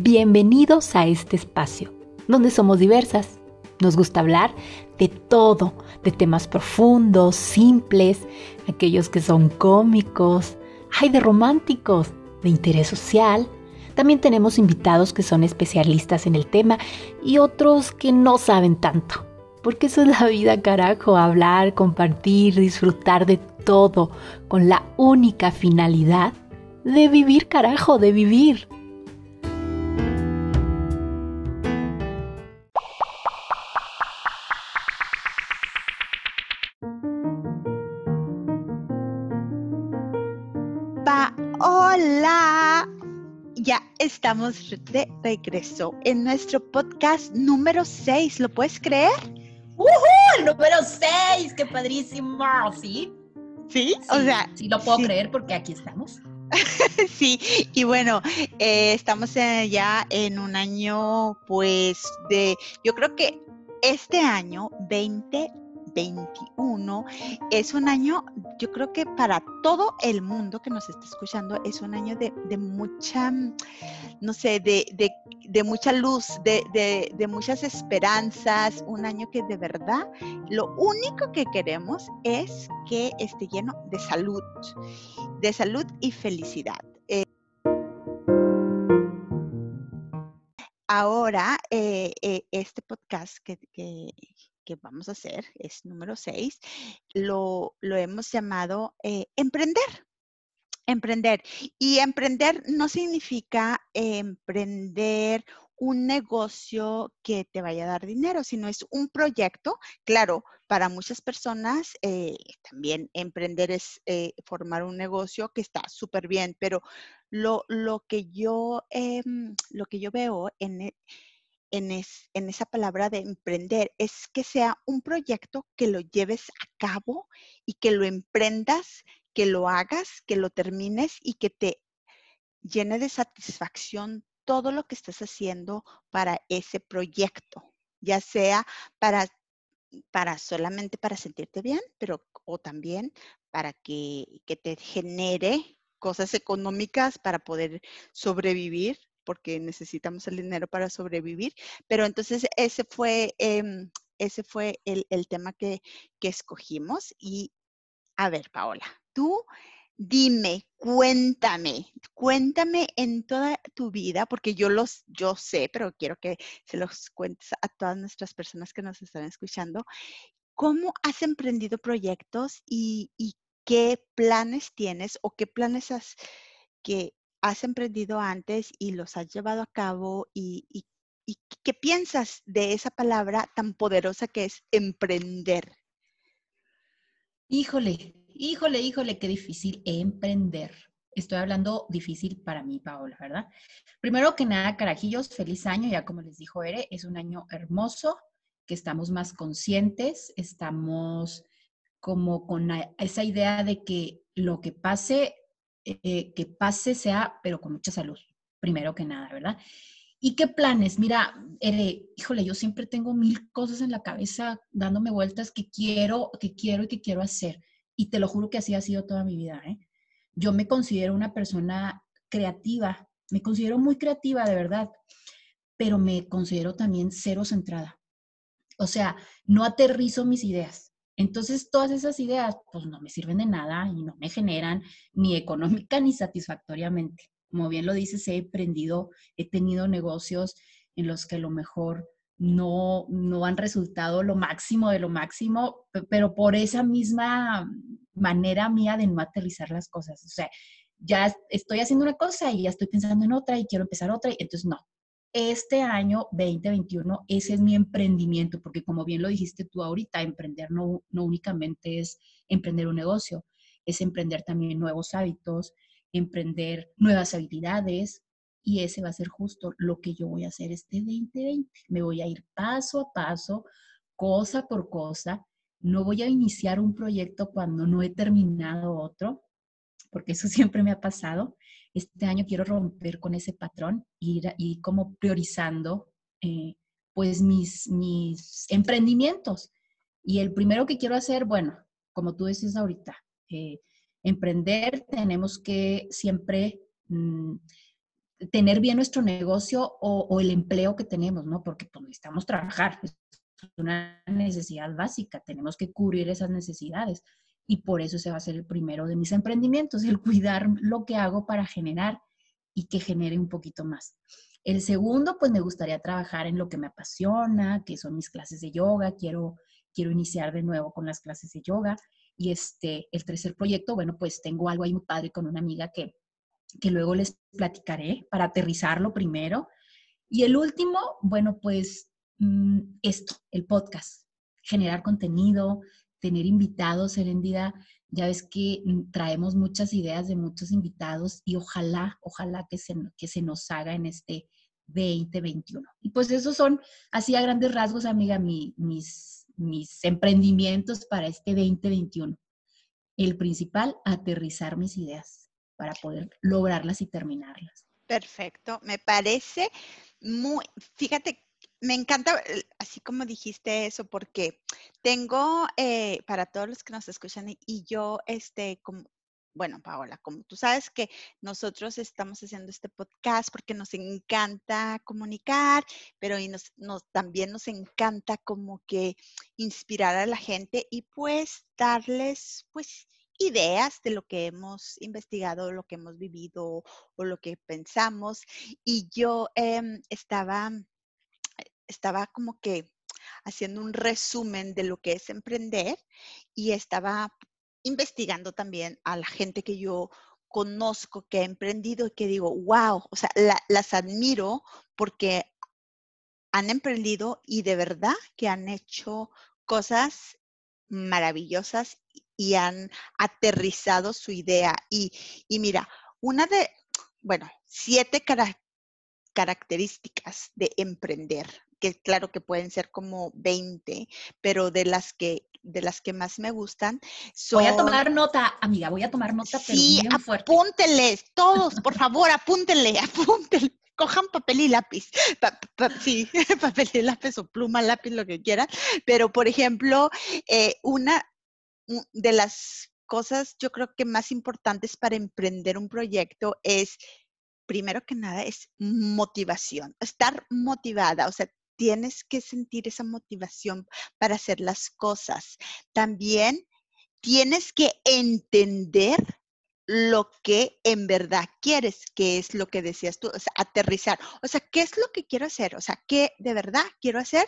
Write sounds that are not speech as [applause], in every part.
Bienvenidos a este espacio, donde somos diversas. Nos gusta hablar de todo, de temas profundos, simples, aquellos que son cómicos, hay de románticos, de interés social. También tenemos invitados que son especialistas en el tema y otros que no saben tanto. Porque eso es la vida, carajo, hablar, compartir, disfrutar de todo con la única finalidad de vivir, carajo, de vivir. Estamos de regreso en nuestro podcast número 6. ¿Lo puedes creer? ¡Uh! El número 6, qué padrísimo. ¿Sí? ¿Sí? o sea. Sí, lo puedo creer porque aquí estamos. [laughs] sí, y bueno, eh, estamos ya en un año, pues, de, yo creo que este año 20 21 es un año, yo creo que para todo el mundo que nos está escuchando, es un año de, mucha, no sé, de, mucha luz, de, de, muchas esperanzas, un año que de verdad lo único que queremos es que esté lleno de salud, de salud y felicidad. Eh, ahora, eh, eh, este podcast que vamos a hacer, es número 6, lo, hemos llamado eh, emprender. Emprender. Y emprender no significa emprender un negocio que te vaya a dar dinero, sino es un proyecto. Claro, para muchas personas eh, también emprender es eh, formar un negocio que está súper bien, pero lo, lo, que yo, em, lo que yo veo en, e, en, esa palabra de emprender es que sea un proyecto que lo lleves a cabo y que lo emprendas, que lo hagas, que lo termines y que te llene de satisfacción todo lo que estás haciendo para ese proyecto, ya sea para, para solamente para sentirte bien, pero o también para que te genere cosas económicas para poder sobrevivir porque necesitamos el dinero para sobrevivir. Pero entonces ese fue, em, ese fue el, tema que, escogimos. Y a ver, Paola, tú dime, cuéntame, cuéntame en toda tu vida, porque yo los, yo sé, pero quiero que se los cuentes a todas nuestras personas que nos están escuchando, ¿cómo has emprendido proyectos y, y qué planes tienes o qué planes has que has emprendido antes y los has llevado a cabo y, qué piensas de esa palabra tan poderosa que es emprender. Híjole, híjole, híjole, qué difícil emprender. Estoy hablando difícil para mí, Paola, ¿verdad? Primero que nada, carajillos, feliz año, ya como les dijo Ere, es un año hermoso, que estamos más conscientes, estamos como con esa idea de que lo que pase eh, que pase sea, pero con mucha salud, primero que nada, ¿verdad? ¿Y qué planes? Mira, híjole, yo siempre tengo mil cosas en la cabeza dándome vueltas que quiero, que quiero y que quiero hacer. Y te lo juro que así ha sido toda mi vida. ¿eh? Yo me considero una persona creativa, me considero muy creativa, de verdad, pero me considero también cero centrada. O sea, no aterrizo mis ideas. Entonces, todas esas ideas, pues no me sirven de nada y no me generan ni económica ni satisfactoriamente. Como bien lo dices, he emprendido, he tenido negocios en los que a lo mejor no, no han resultado lo máximo de lo máximo, pero por esa misma manera mía de no aterrizar las cosas. O sea, ya estoy haciendo una cosa y ya estoy pensando en otra y quiero empezar otra, y entonces no, este año 2021, ese es mi emprendimiento, porque como bien lo dijiste tú ahorita, emprender no, no únicamente es emprender un negocio, es emprender también nuevos hábitos, emprender nuevas habilidades, y ese va a ser justo lo que yo voy a hacer este 2020. Me voy a ir paso a paso, cosa por cosa. No voy a iniciar un proyecto cuando no he terminado otro, porque eso siempre me ha pasado este año quiero romper con ese patrón y ir, como priorizando eh, pues mis, mis emprendimientos. Y el primero que quiero hacer, bueno, como tú dices ahorita, eh, emprender tenemos que siempre mm, tener bien nuestro negocio o, el empleo que tenemos, ¿no? Porque pues, necesitamos trabajar, es una necesidad básica, tenemos que cubrir esas necesidades y por eso se va a ser el primero de mis emprendimientos, el cuidar lo que hago para generar y que genere un poquito más. El segundo, pues me gustaría trabajar en lo que me apasiona, que son mis clases de yoga, quiero, quiero iniciar de nuevo con las clases de yoga. Y este, el tercer proyecto, bueno, pues tengo algo ahí muy padre con una amiga que, que luego les platicaré para aterrizarlo primero. Y el último, bueno, pues mm, esto, el podcast, generar contenido, tener invitados, Serendida. Ya ves que mm, traemos muchas ideas de muchos invitados y ojalá, ojalá que se, que se nos haga en este 2021. Y pues esos son, así a grandes rasgos, amiga, mis, mis emprendimientos para este 2021. El principal, aterrizar mis ideas para poder lograrlas y terminarlas. Perfecto, me parece muy, fíjate, me encanta, eh, así como dijiste eso, porque tengo, eh, para todos los que nos escuchan, y yo, este, como, bueno, Paola, como tú sabes que nosotros estamos haciendo este podcast porque nos encanta comunicar, pero y nos, también nos encanta como que inspirar a la gente y pues darles pues ideas de lo que hemos investigado, lo que hemos vivido o lo que pensamos. Y yo em, estaba, estaba como que haciendo un resumen de lo que es emprender y estaba investigando también a la gente que yo conozco, que ha emprendido y que digo, wow, o sea, las admiro porque han emprendido y de verdad que han hecho cosas maravillosas y han aterrizado su idea. Y, mira, una de, bueno, siete características de emprender, que claro que pueden ser como 20, pero de las que de las que más me gustan. Voy a tomar nota, amiga, voy a tomar nota, sí, apúnteles, todos, por [laughs] favor, apúntenle, [laughs] apúntenle. Cojan papel y lápiz, sí, [laughs] papel y lápiz o pluma, lápiz, lo que quieran. Pero, por ejemplo, eh, una de las cosas yo creo que más importantes para emprender un proyecto es, primero que nada, es motivación, estar motivada, o sea, tienes que sentir esa motivación para hacer las cosas. También tienes que entender lo que en verdad quieres, que es lo que decías tú, o sea, aterrizar. O sea, ¿qué es lo que quiero hacer? O sea, ¿qué de verdad quiero hacer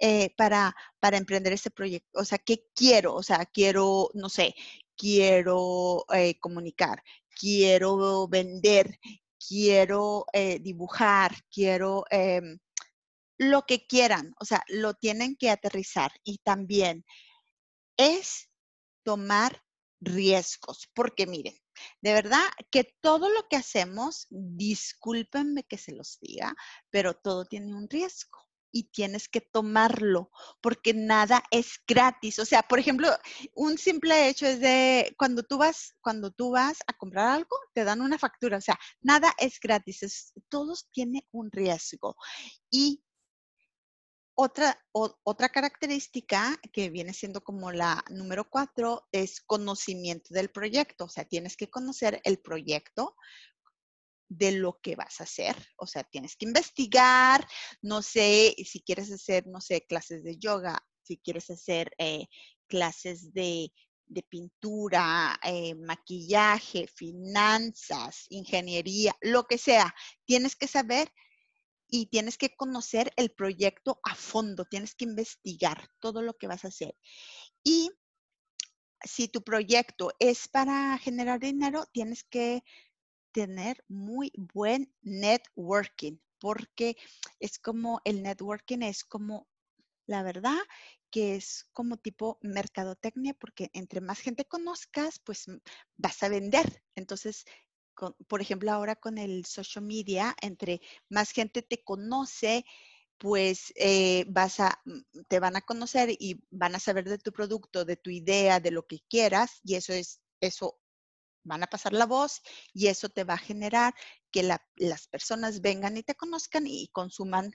eh, para, para emprender este proyecto? O sea, ¿qué quiero? O sea, quiero, no sé, quiero eh, comunicar, quiero vender, quiero eh, dibujar, quiero em, lo que quieran, o sea, lo tienen que aterrizar y también es tomar riesgos, porque miren, de verdad que todo lo que hacemos, discúlpenme que se los diga, pero todo tiene un riesgo y tienes que tomarlo porque nada es gratis. O sea, por ejemplo, un simple hecho es de cuando tú vas, cuando tú vas a comprar algo, te dan una factura. O sea, nada es gratis. Todos tienen un riesgo. Y otra, otra característica que viene siendo como la número cuatro es conocimiento del proyecto. O sea, tienes que conocer el proyecto de lo que vas a hacer. O sea, tienes que investigar, no sé, si quieres hacer, no sé, clases de yoga, si quieres hacer eh, clases de, pintura, eh, maquillaje, finanzas, ingeniería, lo que sea, tienes que saber y tienes que conocer el proyecto a fondo, tienes que investigar todo lo que vas a hacer. Y si tu proyecto es para generar dinero, tienes que tener muy buen networking, porque es como el networking es como, la verdad, que es como tipo mercadotecnia, porque entre más gente conozcas, pues vas a vender. Entonces, por ejemplo, ahora con el social media, entre más gente te conoce, pues eh, vas a, mm, te van a conocer y van a saber de tu producto, de tu idea, de lo que quieras, y eso es, eso van a pasar la voz y eso te va a generar que las personas vengan y te conozcan y consuman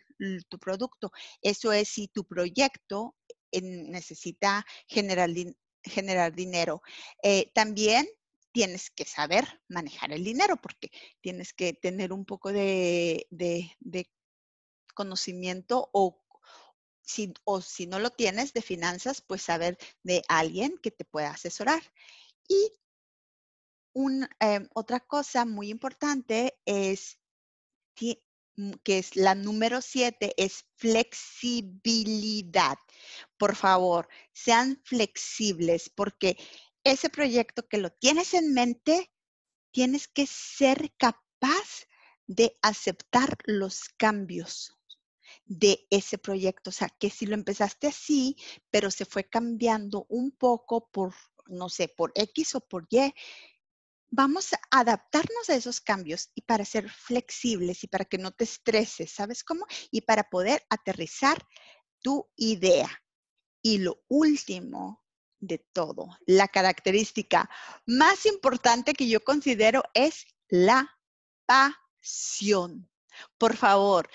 tu producto. Eso es si tu proyecto eh, necesita generar, generar dinero. Eh, también tienes que saber manejar el dinero porque tienes que tener un poco de, conocimiento o si, o si no lo tienes de finanzas, pues saber de alguien que te pueda asesorar. Y em, otra cosa muy importante es mm, que es la número siete, es flexibilidad. Por favor, sean flexibles porque ese proyecto que lo tienes en mente, tienes que ser capaz de aceptar los cambios de ese proyecto. O sea, que si lo empezaste así, pero se fue cambiando un poco por, no sé, por X o por Y, vamos a adaptarnos a esos cambios y para ser flexibles y para que no te estreses, ¿sabes cómo? Y para poder aterrizar tu idea. Y lo último de todo. La característica más importante que yo considero es la pasión. Por favor,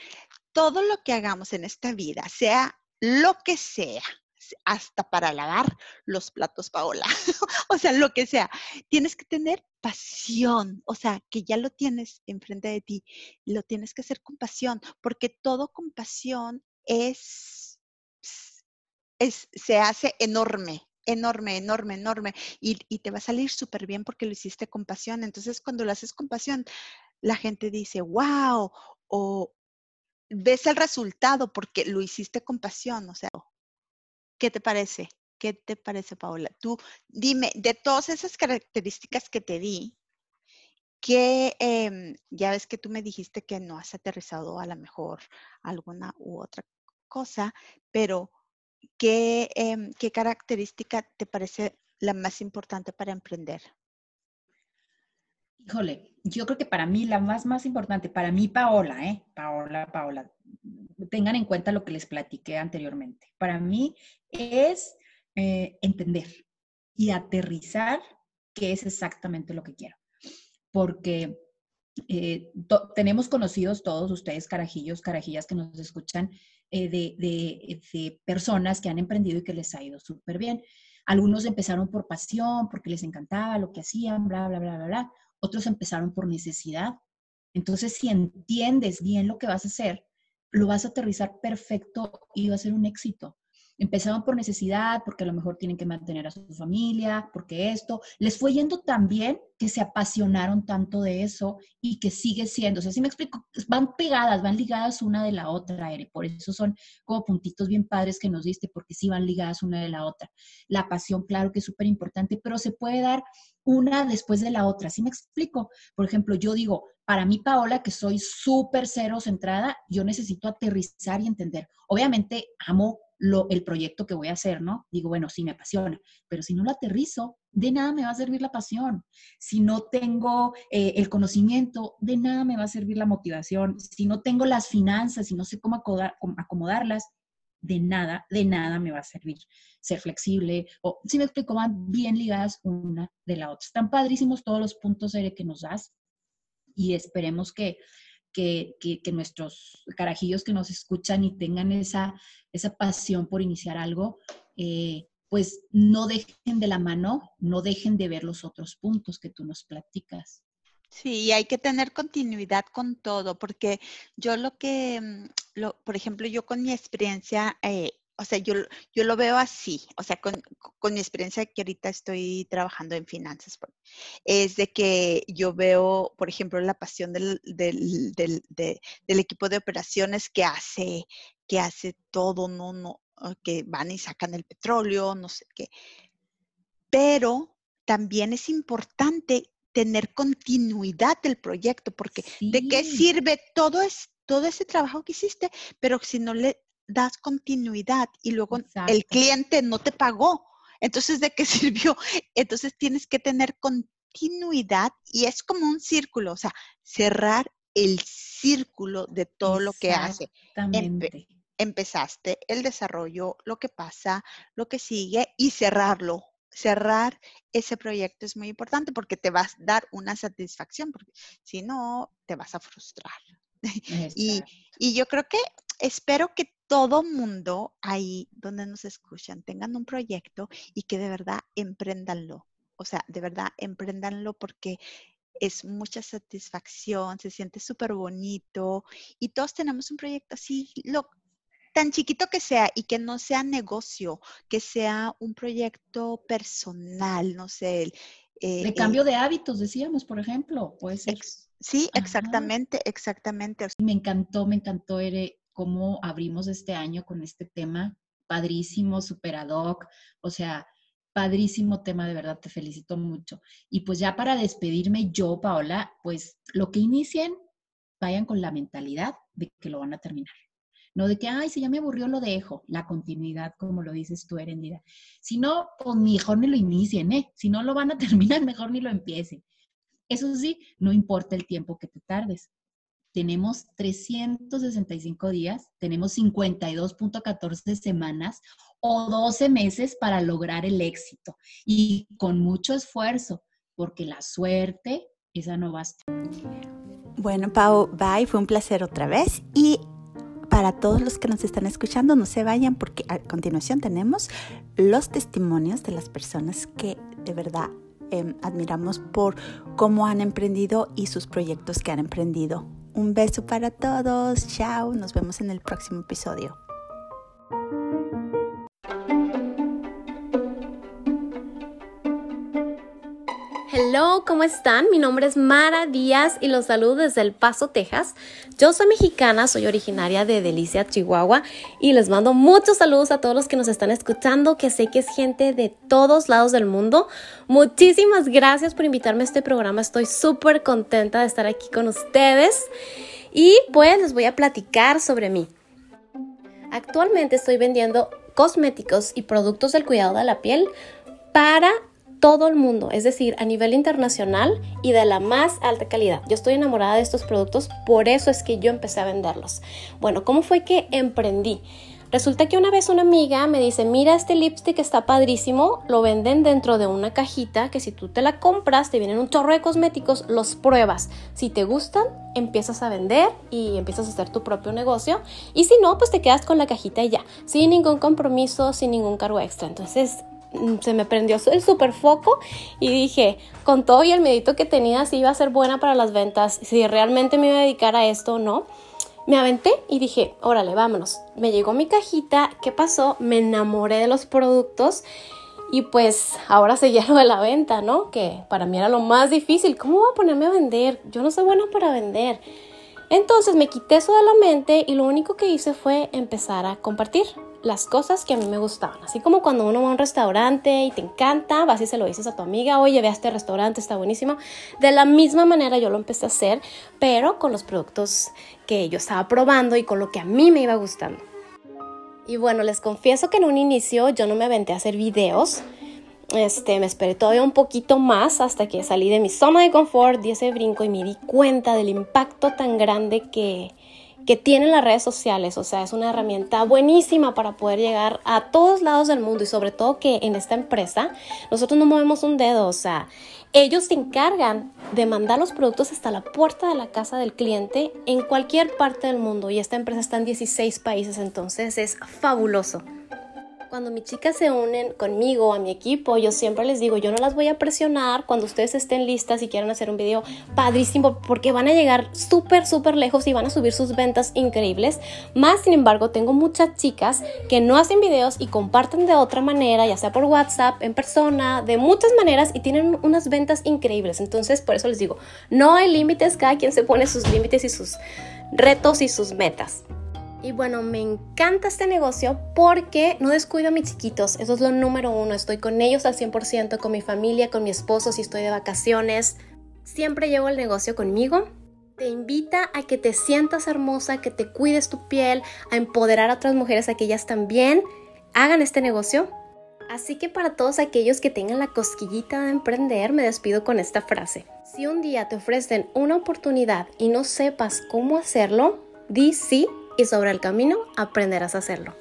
todo lo que hagamos en esta vida, sea lo que sea, hasta para lavar los platos, Paola, [laughs] o sea, lo que sea, tienes que tener pasión, o sea, que ya lo tienes enfrente de ti, lo tienes que hacer con pasión, porque todo con pasión es, es se hace enorme, enorme, enorme, enorme y, te va a salir súper bien porque lo hiciste con pasión. Entonces, cuando lo haces con pasión, la gente dice, wow, o ves el resultado porque lo hiciste con pasión. O sea, ¿qué te parece? ¿Qué te parece, Paola? Tú dime, de todas esas características que te di, que em, ya ves que tú me dijiste que no has aterrizado a lo mejor alguna u otra cosa, pero Em, ¿qué, característica te parece la más importante para emprender? Híjole, yo creo que para mí la más, más importante, para mí Paola, ¿eh? Paola, Paola, tengan en cuenta lo que les platiqué anteriormente. Para mí es eh, entender y aterrizar qué es exactamente lo que quiero. Porque eh, tenemos conocidos todos ustedes, carajillos, carajillas que nos escuchan, eh, de, personas que han emprendido y que les ha ido súper bien. Algunos empezaron por pasión, porque les encantaba lo que hacían, bla, bla, bla, bla, bla. Otros empezaron por necesidad. Entonces, si entiendes bien lo que vas a hacer, lo vas a aterrizar perfecto y va a ser un éxito. Empezaron por necesidad, porque a lo mejor tienen que mantener a su familia, porque esto, les fue yendo tan bien que se apasionaron tanto de eso y que sigue siendo, o sea, si me explico, van pegadas, van ligadas una de la otra, Ere, por eso son como puntitos bien padres que nos diste, porque sí van ligadas una de la otra. La pasión, claro que es súper importante, pero se puede dar una después de la otra, ¿sí me explico? Por ejemplo, yo digo, para mí, Paola, que soy súper cero centrada, yo necesito aterrizar y entender. Obviamente, amo el proyecto que voy a hacer, ¿no? Digo, bueno, sí me apasiona, pero si no lo aterrizo, de nada me va a servir la pasión. Si no tengo eh, el conocimiento, de nada me va a servir la motivación. Si no tengo las finanzas, si no sé cómo acomodarlas, de nada, de nada me va a servir ser flexible. O si me explico, van bien ligadas una de la otra. Están padrísimos todos los puntos que nos das y esperemos que que, nuestros carajillos que nos escuchan y tengan esa, esa pasión por iniciar algo, eh, pues no dejen de la mano, no dejen de ver los otros puntos que tú nos platicas. Sí, hay que tener continuidad con todo, porque yo lo que, mm, lo, por ejemplo, yo con mi experiencia, eh, o sea, yo, yo lo veo así, o sea, con, mi experiencia que ahorita estoy trabajando en finanzas, pues, es de que yo veo, por ejemplo, la pasión del, equipo de operaciones que hace, que hace todo, no, no, ah, que van y sacan el petróleo, no sé qué. Pero también es importante tener continuidad del proyecto, porque ¿de qué sirve todo, es, todo ese trabajo que hiciste? Pero si no le das continuidad y luego el cliente no te pagó. Entonces, ¿de qué [laughs] sirvió? Entonces tienes que tener continuidad y es como un círculo, o sea, cerrar el círculo de todo lo que hace. empezaste el desarrollo, lo que pasa, lo que sigue y cerrarlo. Cerrar ese proyecto es muy importante porque te vas a dar una satisfacción, porque si no, te vas a frustrar. [laughs] Y, y, yo creo que espero que todo mundo ahí donde nos escuchan tengan un proyecto y que de verdad emprendanlo. O sea, de verdad, emprendanlo porque es mucha satisfacción, se siente súper bonito y todos tenemos un proyecto así, lo, tan chiquito que sea y que no sea negocio, que sea un proyecto personal, no sé. de eh, cambio de hábitos, decíamos, por ejemplo, puede ser. sí, exactamente, exactamente. Me encantó, me encantó, Ere, cómo abrimos este año con este tema padrísimo, super ad hoc, o sea, padrísimo tema, de verdad, te felicito mucho. Y pues ya para despedirme yo, Paola, pues lo que inicien, vayan con la mentalidad de que lo van a terminar. No de que, ay, si ya me aburrió, lo dejo. La continuidad, como lo dices tú, Erendida. Si no, pues mejor ni lo inicien, ¿eh? Si no lo van a [laughs] terminar, mejor ni lo empiecen. Eso sí, no importa el tiempo que te tardes. Tenemos 365 días, tenemos 52.14 semanas o 12 meses para lograr el éxito y con mucho esfuerzo, porque la suerte, esa no basta. Bueno, Pau, bye, fue un placer otra vez y para todos los que nos están escuchando, no se vayan porque a continuación tenemos los testimonios de las personas que de verdad em, admiramos por cómo han emprendido y sus proyectos que han emprendido. Un beso para todos, chao, nos vemos en el próximo episodio. Hello, ¿cómo están? Mi nombre es Mara Díaz y los saludo desde El Paso, Texas. Yo soy mexicana, soy originaria de Delicia, Chihuahua y les mando muchos saludos a todos los que nos están escuchando, que sé que es gente de todos lados del mundo. Muchísimas gracias por invitarme a este programa, estoy súper contenta de estar aquí con ustedes y pues les voy a platicar sobre mí. Actualmente estoy vendiendo cosméticos y productos del cuidado de la piel para todo el mundo, es decir, a nivel internacional y de la más alta calidad. Yo estoy enamorada de estos productos, por eso es que yo empecé a venderlos. Bueno, ¿cómo fue que emprendí? Resulta que una vez una amiga me dice, mira este lipstick está padrísimo, lo venden dentro de una cajita que si tú te la compras, te vienen un chorro de cosméticos, los pruebas. Si te gustan, empiezas a vender y empiezas a hacer tu propio negocio. Y si no, pues te quedas con la cajita y ya, sin ningún compromiso, sin ningún cargo extra. Entonces se me prendió el super foco y dije, con todo y el medito que tenía, si iba a ser buena para las ventas, si realmente me iba a dedicar a esto o no. Me aventé y dije, órale, vámonos. Me llegó mi cajita, ¿qué pasó? Me enamoré de los productos y pues ahora seguía [laughs] lo de la venta, ¿no? Que para mí era lo más difícil. ¿Cómo voy a ponerme a vender? Yo no soy buena para vender. Entonces me quité eso de la mente y lo único que hice fue empezar a compartir las cosas que a mí me gustaban. Así como cuando uno va a un restaurante y te encanta, vas y se lo dices a tu amiga, oye, ve a este restaurante, está buenísimo. De la misma manera yo lo empecé a hacer, pero con los productos que yo estaba probando y con lo que a mí me iba gustando. Y bueno, les confieso que en un inicio yo no me aventé a hacer videos. Este, me esperé todavía un poquito más hasta que salí de mi zona de confort, di ese brinco y me di cuenta del impacto tan grande que, que tienen las redes sociales, o sea, es una herramienta buenísima para poder llegar a todos lados del mundo y sobre todo que en esta empresa nosotros no movemos un dedo, o sea, ellos se encargan de mandar los productos hasta la puerta de la casa del cliente en cualquier parte del mundo y esta empresa está en 16 países, entonces es fabuloso. Cuando mis chicas se unen conmigo, a mi equipo, yo siempre les digo, yo no las voy a presionar cuando ustedes estén listas y quieran hacer un video padrísimo, porque van a llegar súper, súper lejos y van a subir sus ventas increíbles. Más, sin embargo, tengo muchas chicas que no hacen videos y comparten de otra manera, ya sea por WhatsApp, en persona, de muchas maneras y tienen unas ventas increíbles. Entonces, por eso les digo, no hay límites, cada quien se pone sus límites y sus retos y sus metas. Y bueno, me encanta este negocio porque no descuido a mis chiquitos, eso es lo número uno, estoy con ellos al 100%, con mi familia, con mi esposo si estoy de vacaciones, siempre llevo el negocio conmigo. Te invita a que te sientas hermosa, que te cuides tu piel, a empoderar a otras mujeres a que ellas también hagan este negocio. Así que para todos aquellos que tengan la cosquillita de emprender, me despido con esta frase. Si un día te ofrecen una oportunidad y no sepas cómo hacerlo, di sí y sobre el camino aprenderás a hacerlo.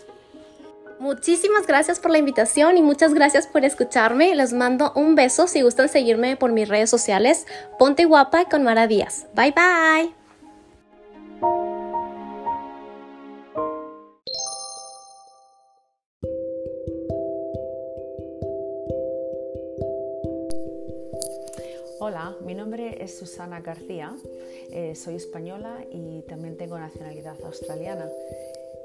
Muchísimas gracias por la invitación y muchas gracias por escucharme. Les mando un beso si gustan seguirme por mis redes sociales. Ponte guapa con Mara Díaz. Bye bye. Es Susana García, eh, soy española y también tengo nacionalidad australiana.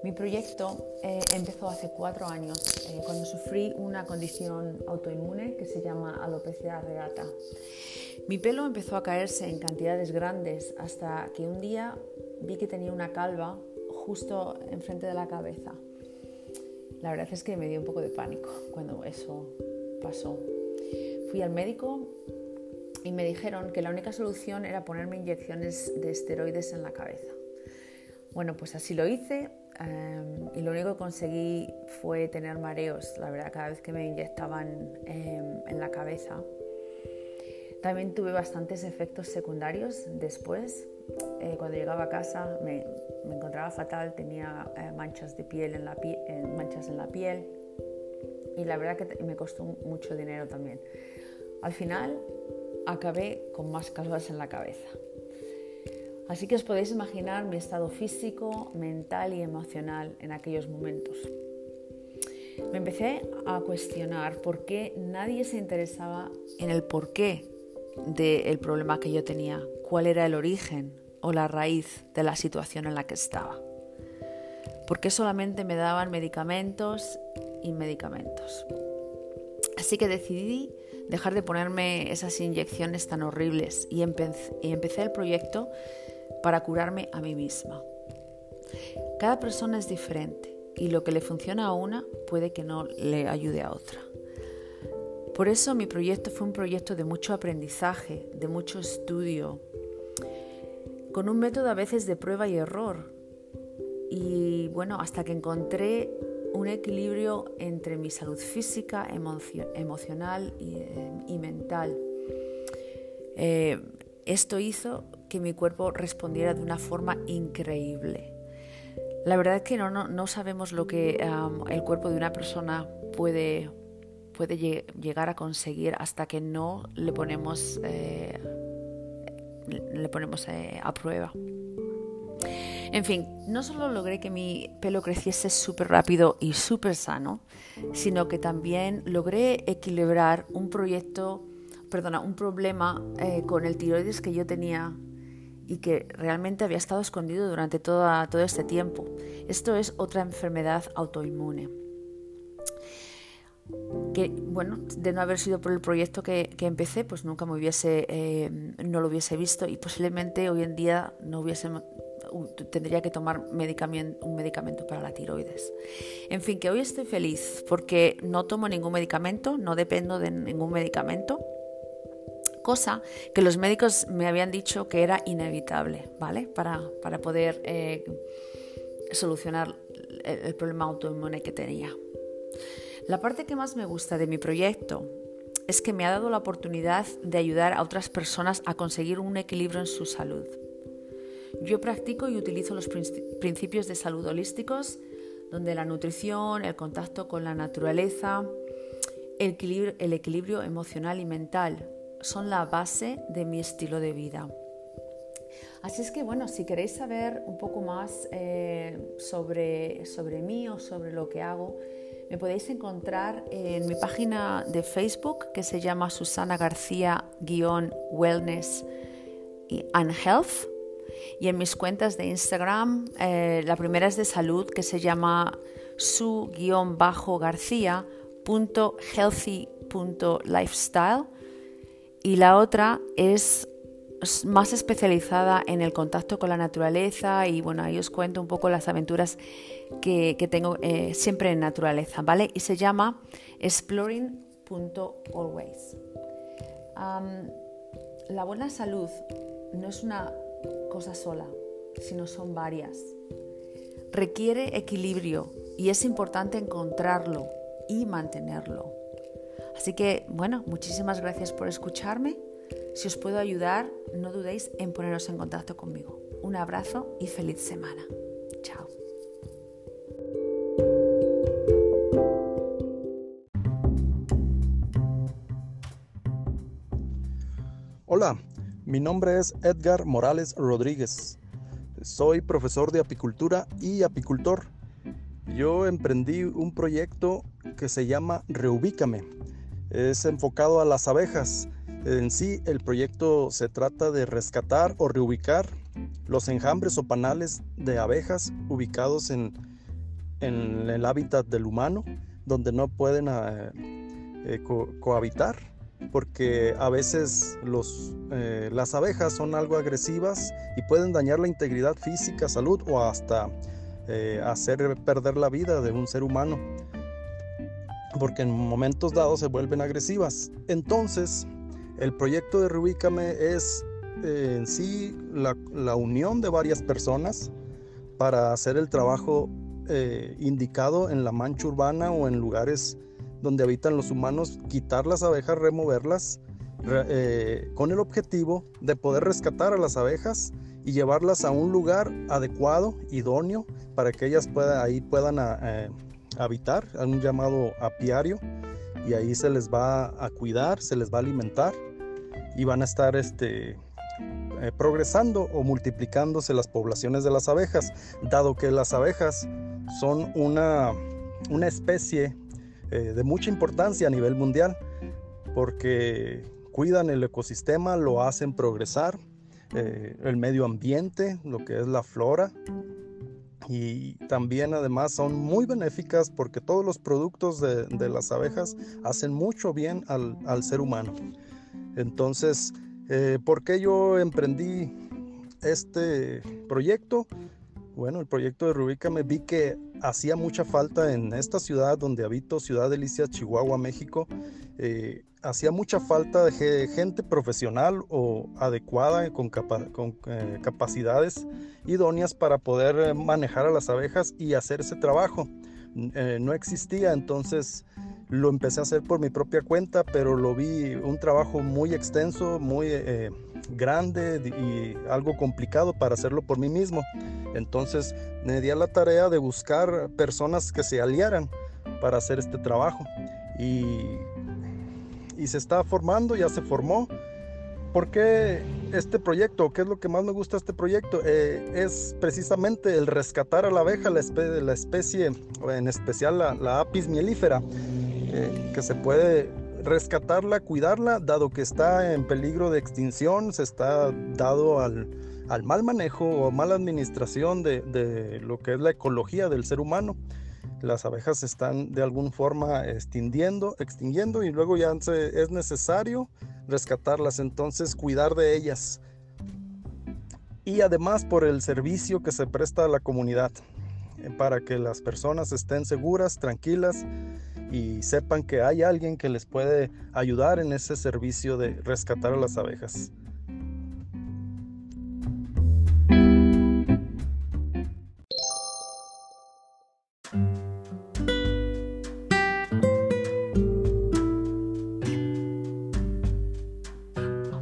Mi proyecto eh, empezó hace cuatro años eh, cuando sufrí una condición autoinmune que se llama alopecia areata. Mi pelo empezó a caerse en cantidades grandes hasta que un día vi que tenía una calva justo enfrente de la cabeza. La verdad es que me dio un poco de pánico cuando eso pasó. Fui al médico y me dijeron que la única solución era ponerme inyecciones de esteroides en la cabeza. Bueno, pues así lo hice em, y lo único que conseguí fue tener mareos, la verdad, cada vez que me inyectaban em, en la cabeza. También tuve bastantes efectos secundarios después. Eh, cuando llegaba a casa me, encontraba fatal, tenía eh, manchas de piel en la eh, manchas en la piel y la verdad que me costó mucho dinero también. Al final acabé con más calvas en la cabeza. Así que os podéis imaginar mi estado físico, mental y emocional en aquellos momentos. Me empecé a cuestionar por qué nadie se interesaba en el porqué del problema que yo tenía, cuál era el origen o la raíz de la situación en la que estaba. ¿Por qué solamente me daban medicamentos y medicamentos? Así que decidí dejar de ponerme esas inyecciones tan horribles y, empecé el proyecto para curarme a mí misma. Cada persona es diferente y lo que le funciona a una puede que no le ayude a otra. Por eso mi proyecto fue un proyecto de mucho aprendizaje, de mucho estudio, con un método a veces de prueba y error. Y bueno, hasta que encontré un equilibrio entre mi salud física, emocional eh, y, mental. Eh, esto hizo que mi cuerpo respondiera de una forma increíble. La verdad es que no, no, sabemos lo que el cuerpo de una persona puede, puede llegar a conseguir hasta que no le ponemos, eh, le ponemos a prueba. En fin, no solo logré que mi pelo creciese súper rápido y súper sano, sino que también logré equilibrar un proyecto, perdona, un problema eh, con el tiroides que yo tenía y que realmente había estado escondido durante todo este tiempo. Esto es otra enfermedad autoinmune. Que, bueno, de no haber sido por el proyecto que, empecé, pues nunca me hubiese, eh, no lo hubiese visto y posiblemente hoy en día no hubiese tendría que tomar un medicamento para la tiroides. En fin, que hoy estoy feliz porque no tomo ningún medicamento, no dependo de ningún medicamento, cosa que los médicos me habían dicho que era inevitable, ¿vale? Para, para poder eh, solucionar el, el problema autoinmune que tenía. La parte que más me gusta de mi proyecto es que me ha dado la oportunidad de ayudar a otras personas a conseguir un equilibrio en su salud. Yo practico y utilizo los principios de salud holísticos, donde la nutrición, el contacto con la naturaleza, el equilibrio, emocional y mental son la base de mi estilo de vida. Así es que bueno, si queréis saber un poco más eh, sobre, sobre mí o sobre lo que hago, me podéis encontrar en mi página de Facebook que se llama Susana García-Wellness and Health y en mis cuentas de Instagram, eh, la primera es de salud que se llama su-garcía.healthy.lifestyle y la otra es más especializada en el contacto con la naturaleza y bueno, ahí os cuento un poco las aventuras que, tengo eh, siempre en naturaleza, ¿vale? Y se llama exploring.always. la buena salud no es una cosa sola, sino son varias. Requiere equilibrio y es importante encontrarlo y mantenerlo. Así que, bueno, muchísimas gracias por escucharme. Si os puedo ayudar, no dudéis en poneros en contacto conmigo. Un abrazo y feliz semana. Chao. Hola, mi nombre es Edgar Morales Rodríguez. Soy profesor de apicultura y apicultor. Yo emprendí un proyecto que se llama Reubícame. Es enfocado a las abejas En sí, el proyecto se trata de rescatar o reubicar los enjambres o panales de abejas ubicados en, el hábitat del humano, donde no pueden eh, eh, cohabitar, porque a veces eh, las abejas son algo agresivas y pueden dañar la integridad física, salud o hasta hacer perder la vida de un ser humano, porque en momentos dados se vuelven agresivas. Entonces, el proyecto de Rubícame es eh, en sí la, unión de varias personas para hacer el trabajo eh, indicado en la mancha urbana o en lugares donde habitan los humanos, quitar las abejas, removerlas, eh, con el objetivo de poder rescatar a las abejas y llevarlas a un lugar adecuado, idóneo, para que ellas ahí puedan habitar, a un llamado apiario, y ahí se les va a cuidar, se les va a alimentar y van a estar este, eh, progresando o multiplicándose las poblaciones de las abejas, dado que las abejas son una, una especie eh, de mucha importancia a nivel mundial, porque cuidan el ecosistema, lo hacen progresar, eh, el medio ambiente, lo que es la flora, y también además son muy benéficas porque todos los productos de, las abejas hacen mucho bien al, al ser humano. Entonces, eh, ¿por qué yo emprendí este proyecto? Bueno, el proyecto de Rubica me vi que hacía mucha falta en esta ciudad donde habito, Ciudad Delicias, Chihuahua, México. Eh, hacía mucha falta de gente profesional o adecuada con, eh, capacidades idóneas para poder manejar a las abejas y hacer ese trabajo. no existía, entonces lo empecé a hacer por mi propia cuenta, pero lo vi un trabajo muy extenso, muy eh, grande y algo complicado para hacerlo por mí mismo. Entonces me di a la tarea de buscar personas que se aliaran para hacer este trabajo. Y, y se está formando, ya se formó. ¿Por qué este proyecto? ¿Qué es lo que más me gusta este proyecto? Eh, es precisamente el rescatar a la abeja, la, especie, en especial la, la apis mielífera que se puede rescatarla, cuidarla, dado que está en peligro de extinción, se está dado al, mal manejo o mala administración de, lo que es la ecología del ser humano. Las abejas se están de alguna forma extinguiendo, extinguiendo y luego ya es necesario rescatarlas, entonces cuidar de ellas. Y además por el servicio que se presta a la comunidad, eh, para que las personas estén seguras, tranquilas y sepan que hay alguien que les puede ayudar en ese servicio de rescatar a las abejas.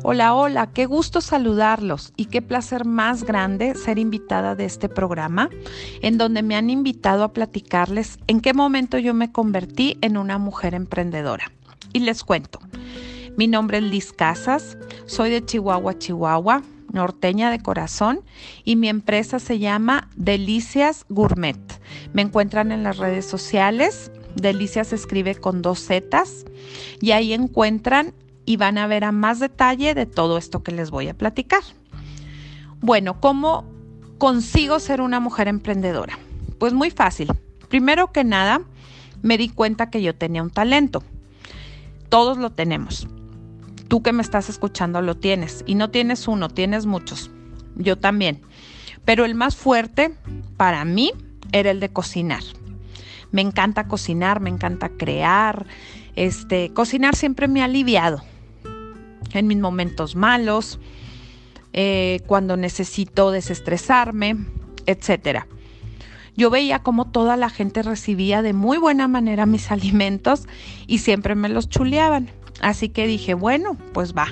Hola, hola, qué gusto saludarlos y qué placer más grande ser invitada de este programa en donde me han invitado a platicarles en qué momento yo me convertí en una mujer emprendedora. Y les cuento, mi nombre es Liz Casas, soy de Chihuahua, Chihuahua, norteña de corazón y mi empresa se llama Delicias Gourmet. Me encuentran en las redes sociales. Delicias se escribe con dos Zetas y ahí encuentran y van a ver a más detalle de todo esto que les voy a platicar. Bueno, ¿cómo consigo ser una mujer emprendedora? Pues muy fácil. Primero que nada, me di cuenta que yo tenía un talento. Todos lo tenemos. Tú que me estás escuchando lo tienes. Y no tienes uno, tienes muchos. Yo también. Pero el más fuerte para mí era el de cocinar. Me encanta cocinar, me encanta crear. Este, cocinar siempre me ha aliviado en mis momentos malos, eh, cuando necesito desestresarme, etc. Yo veía cómo toda la gente recibía de muy buena manera mis [laughs] alimentos y siempre me los chuleaban. Así que dije, bueno, pues va,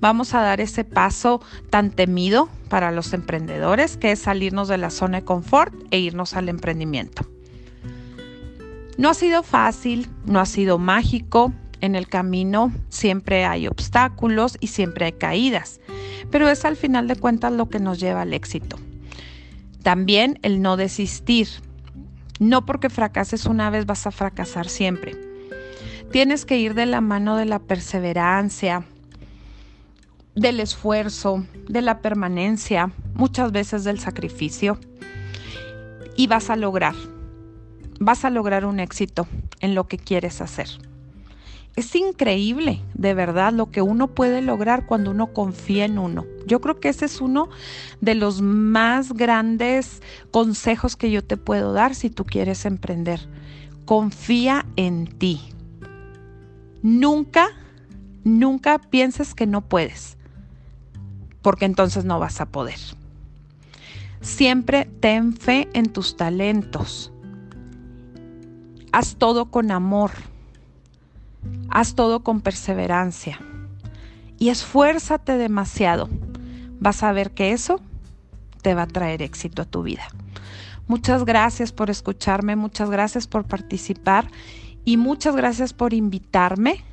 vamos a dar ese paso tan temido para los emprendedores, que es salirnos de la zona de confort e irnos al emprendimiento. No ha sido fácil, no ha sido mágico, en el camino siempre hay obstáculos y siempre hay caídas, pero es al final de cuentas lo que nos lleva al éxito. También el no desistir. No porque fracases una vez vas a fracasar siempre. Tienes que ir de la mano de la perseverancia, del esfuerzo, de la permanencia, muchas veces del sacrificio. Y vas a lograr, vas a lograr un éxito en lo que quieres hacer. Es increíble, de verdad, lo que uno puede lograr cuando uno confía en uno. Yo creo que ese es uno de los más grandes consejos que yo te puedo dar si tú quieres emprender. Confía en ti. Nunca, nunca pienses que no puedes, porque entonces no vas a poder. Siempre ten fe en tus talentos. Haz todo con amor. Haz todo con perseverancia. Y esfuérzate demasiado. Vas a ver que eso te va a traer éxito a tu vida. Muchas gracias por escucharme, muchas gracias por participar y muchas gracias por invitarme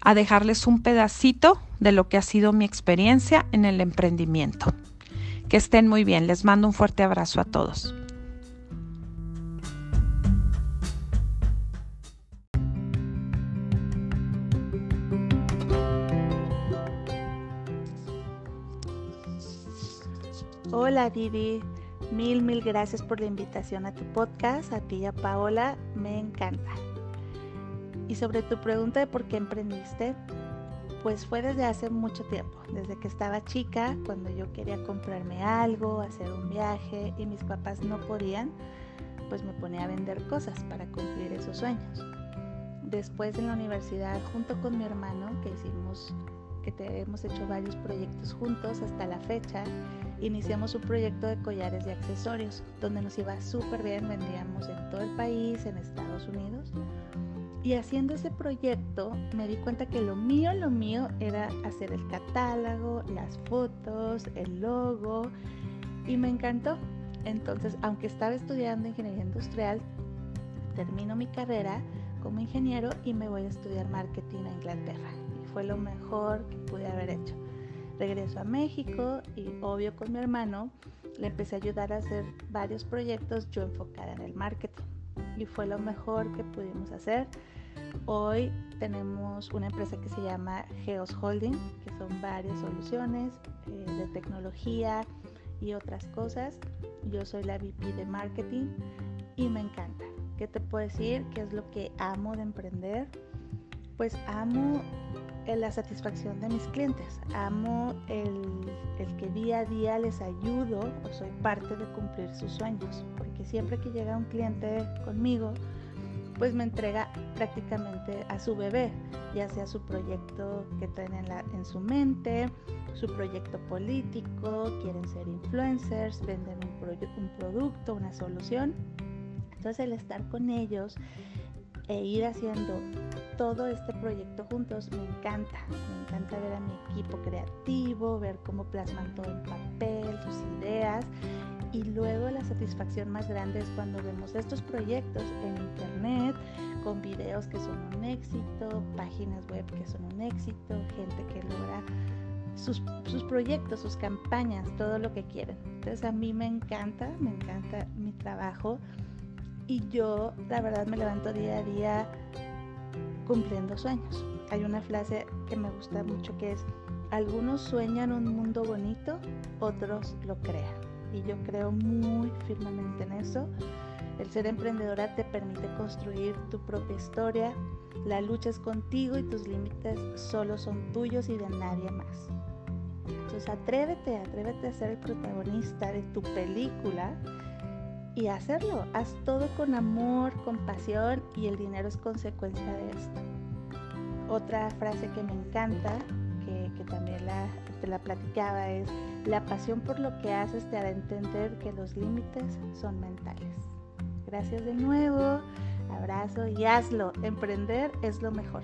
a dejarles un pedacito de lo que ha sido mi experiencia en el emprendimiento. Que estén muy bien, les mando un fuerte abrazo a todos. Hola Didi, mil, mil gracias por la invitación a tu podcast, a ti y a Paola, me encanta. Y sobre tu pregunta de por qué emprendiste, pues fue desde hace mucho tiempo, desde que estaba chica, cuando yo quería comprarme algo, hacer un viaje y mis papás no podían, pues me ponía a vender cosas para cumplir esos sueños. Después en la universidad, junto con mi hermano, que hicimos, que hemos hecho varios proyectos juntos hasta la fecha, iniciamos un proyecto de collares y accesorios, donde nos iba súper bien, vendíamos en todo el país, en Estados Unidos. Y haciendo ese proyecto me di cuenta que lo mío, lo mío era hacer el catálogo, las fotos, el logo y me encantó. Entonces, aunque estaba estudiando ingeniería industrial, termino mi carrera como ingeniero y me voy a estudiar marketing a Inglaterra. Y fue lo mejor que pude haber hecho. Regreso a México y obvio con mi hermano le empecé a ayudar a hacer varios proyectos yo enfocada en el marketing. Y fue lo mejor que pudimos hacer. Hoy tenemos una empresa que se llama Geos Holding, que son varias soluciones eh, de tecnología y otras cosas. Yo soy la VP de marketing y me encanta. ¿Qué te puedo decir? ¿Qué es lo que amo de emprender? Pues amo la satisfacción de mis clientes, amo el, el, que día a día les ayudo o soy parte de cumplir sus sueños, porque siempre que llega un cliente conmigo, pues me entrega prácticamente a su bebé, ya sea su proyecto que traen en, la, en su mente, su proyecto político, quieren ser influencers, venden un, un producto, una solución. Entonces el estar con ellos e ir haciendo todo este proyecto juntos me encanta. Me encanta ver a mi equipo creativo, ver cómo plasman todo en papel, sus ideas y luego la satisfacción más grande es cuando vemos estos proyectos en internet con videos que son un éxito, páginas web que son un éxito, gente que logra sus, sus, proyectos, sus campañas, todo lo que quieren. Entonces a mí me encanta, me encanta mi trabajo y yo la verdad me levanto día a día cumpliendo sueños. Hay una frase que me gusta mucho que es, algunos sueñan un mundo bonito, otros lo crean y yo creo muy firmemente en eso. El ser emprendedora te permite construir tu propia historia, la lucha es contigo y tus límites solo son tuyos y de nadie más. Entonces atrévete, atrévete a ser el protagonista de tu película y hacerlo. Haz todo con amor, con pasión y el dinero es consecuencia de esto. Otra frase que me encanta, que, que también la, te la platicaba, es la pasión por lo que haces te hará entender que los límites son mentales. Gracias de nuevo, abrazo y hazlo. Emprender es lo mejor.